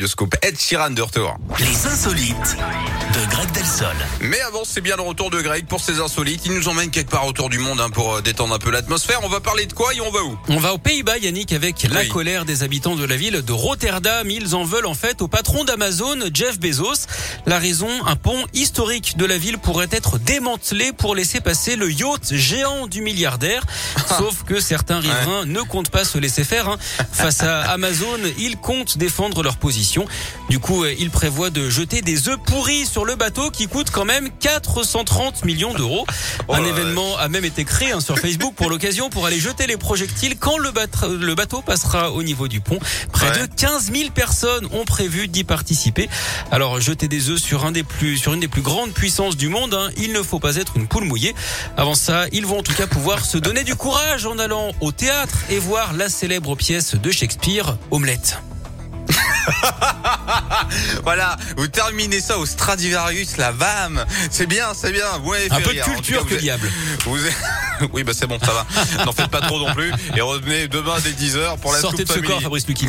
Bioscope Ed Sheeran de retour. Les insolites de Greg Delsol. Mais avant, c'est bien le retour de Greg pour ses insolites. Il nous emmène quelque part autour du monde hein, pour euh, détendre un peu l'atmosphère. On va parler de quoi et on va où? On va aux Pays-Bas, Yannick, avec la colère des habitants de la ville de Rotterdam. Ils en veulent en fait au patron d'Amazon, Jeff Bezos. La raison, un pont historique de la ville pourrait être démantelé pour laisser passer le yacht géant du milliardaire. Sauf que certains riverains ne comptent pas se laisser faire. hein. Face à Amazon, ils comptent défendre leur position. Du coup, euh, ils prévoient de jeter des œufs pourris sur le bateau qui coûte quand même 430 millions d'euros. Oh Un événement a même été créé hein, sur Facebook pour l'occasion pour aller jeter les projectiles quand le, bat- le bateau passera au niveau du pont. Près Ouais. de 15 000 personnes ont prévu d'y participer. Alors jeter des œufs sur un des plus sur une des plus grandes puissances du monde, hein, il ne faut pas être une poule mouillée. Avant ça, ils vont en tout cas pouvoir se donner du courage en allant au théâtre et voir la célèbre pièce de Shakespeare, Omelette. Voilà, vous terminez ça au Stradivarius, la VAM. C'est bien, c'est bien. Un peu de culture que vous diable. Vous Oui, bah c'est bon, ça va. N'en faites pas trop non plus. Et revenez demain dès 10h pour la Sortez de ce corps, Fabrice Lucchini.